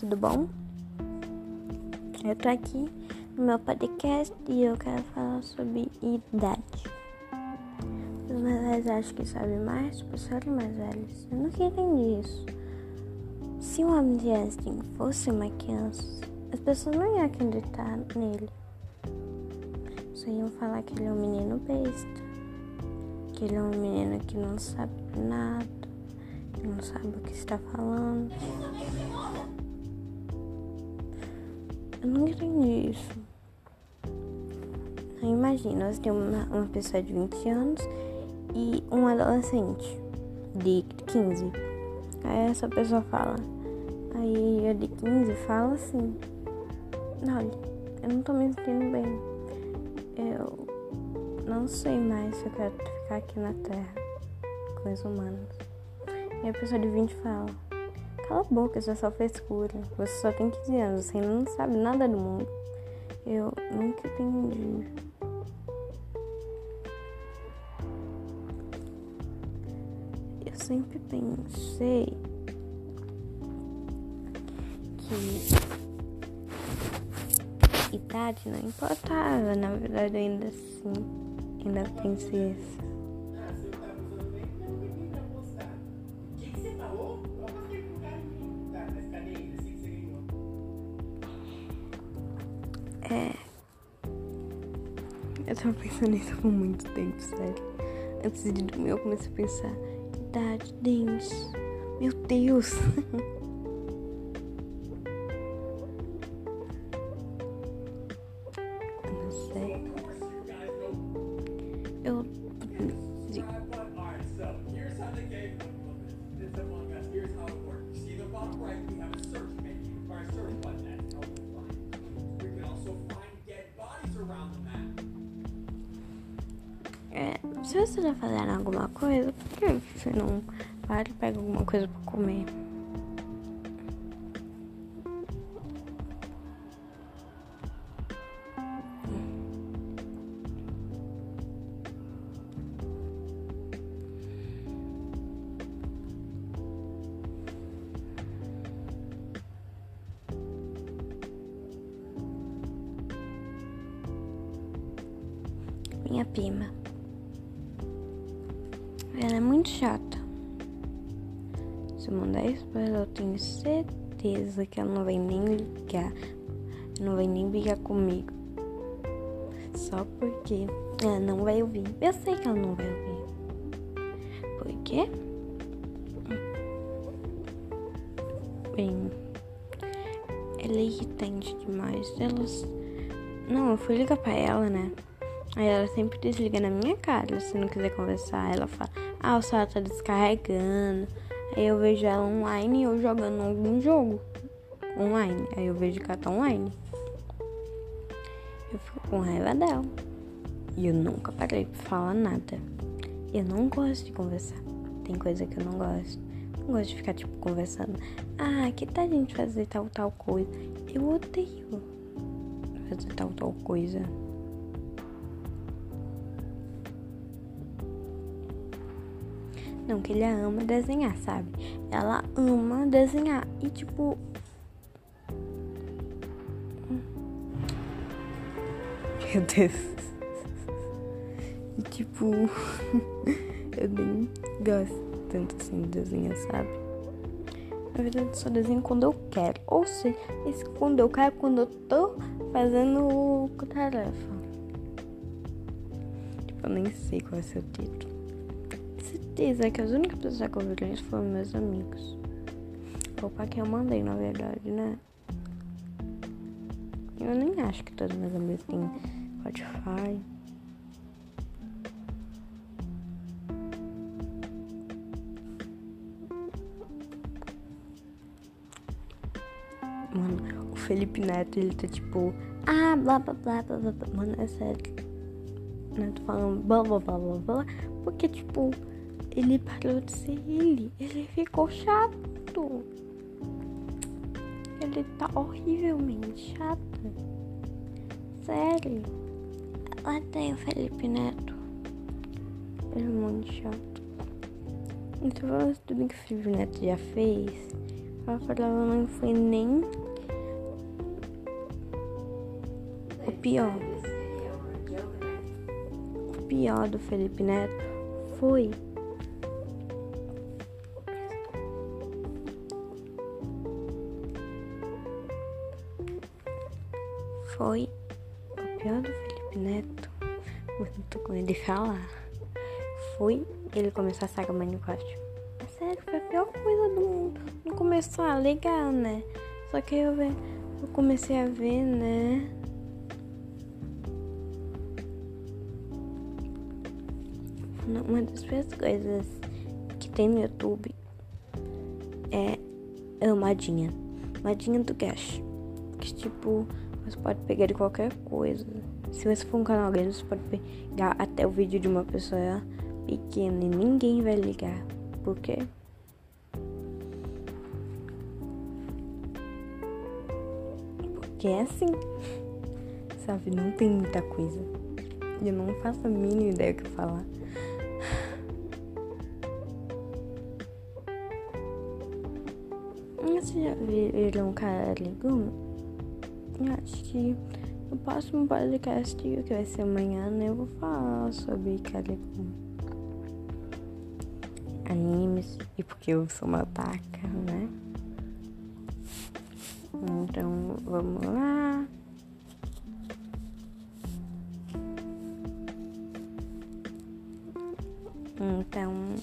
tudo bom? Eu tô aqui no meu podcast e eu quero falar sobre idade. Os mais velhos acham que sabem mais por serem mais velhos. Eu nunca entendi isso. Se de Einstein fosse uma criança, as pessoas não iam acreditar nele. Só iam falar que ele é um menino besta, que ele é um menino que não sabe nada não sabe o que está falando. Eu não entendi isso. Imagina, nós temos uma, uma pessoa de 20 anos e um adolescente de 15. Aí essa pessoa fala. Aí a de 15 fala assim. Olha, eu não tô me sentindo bem. Eu não sei mais se eu quero ficar aqui na Terra com os humanos. E a pessoa de 20 fala: Cala a boca, isso é só frescura. Você só tem 15 anos, você não sabe nada do mundo. Eu nunca entendi. Eu sempre pensei que idade não importava, na verdade ainda assim, ainda pensei isso. É. Eu tava pensando nisso por muito tempo, sério. Antes de dormir, eu comecei a pensar: idade, dentes. Meu Deus! Não sei. Eu. É, se você tá fazendo alguma coisa, por que você não para e pega alguma coisa pra comer? Minha prima. Ela é muito chata. Se eu mandar isso pra ela, eu tenho certeza que ela não vai nem ligar. Não vai nem brigar comigo. Só porque ela não vai ouvir. Eu sei que ela não vai ouvir. Por quê? Bem, ela é irritante demais. Elas. Não, eu fui ligar pra ela, né? Aí ela sempre desliga na minha cara se não quiser conversar. Ela fala, ah, o celular tá descarregando. Aí eu vejo ela online eu jogando algum jogo online. Aí eu vejo que ela tá online. Eu fico com raiva dela. E eu nunca parei pra falar nada. Eu não gosto de conversar. Tem coisa que eu não gosto. Não gosto de ficar, tipo, conversando. Ah, que tal a gente fazer tal, tal coisa? Eu odeio fazer tal, tal coisa. Não, que ele ama desenhar, sabe? Ela ama desenhar. E tipo. Meu Deus. E tipo. eu nem gosto tanto assim de desenhar, sabe? Na verdade, eu só desenho quando eu quero. Ou seja, quando eu quero, quando eu tô fazendo tarefa. Tipo, eu nem sei qual é o seu título certeza que as únicas pessoas que ouviram isso foram meus amigos. Opa, que eu mandei, na verdade, né? Eu nem acho que todos meus amigos têm Spotify. Mano, o Felipe Neto, ele tá tipo, ah, blá blá blá blá blá. Mano, é sério. Né? Tô falando blá blá blá blá blá. Porque, tipo, ele parou de ser ele. Ele ficou chato. Ele tá horrivelmente chato. Sério. Lá tem o Felipe Neto. Ele é muito chato. Então, tudo que o Felipe Neto já fez, Ela falava, não foi nem o pior. O pior do Felipe Neto foi foi o pior do Felipe Neto, muito com ele falar, foi ele começar a saga Minecraft. É sério, foi a pior coisa do mundo. Não começou a legal, né? Só que eu, eu comecei a ver, né? Uma das piores coisas que tem no YouTube é a Madinha. Madinha do Gash. Que tipo, você pode pegar de qualquer coisa. Se você for um canal grande, você pode pegar até o vídeo de uma pessoa pequena e ninguém vai ligar. Por quê? Porque é assim. Sabe, não tem muita coisa. Eu não faço a mínima ideia do que falar. Você já viram um cara ligando? Acho que no próximo podcast, que vai ser amanhã, né, eu vou falar sobre Calicum. Animes, e porque eu sou uma taca, né? Então, vamos lá. Então,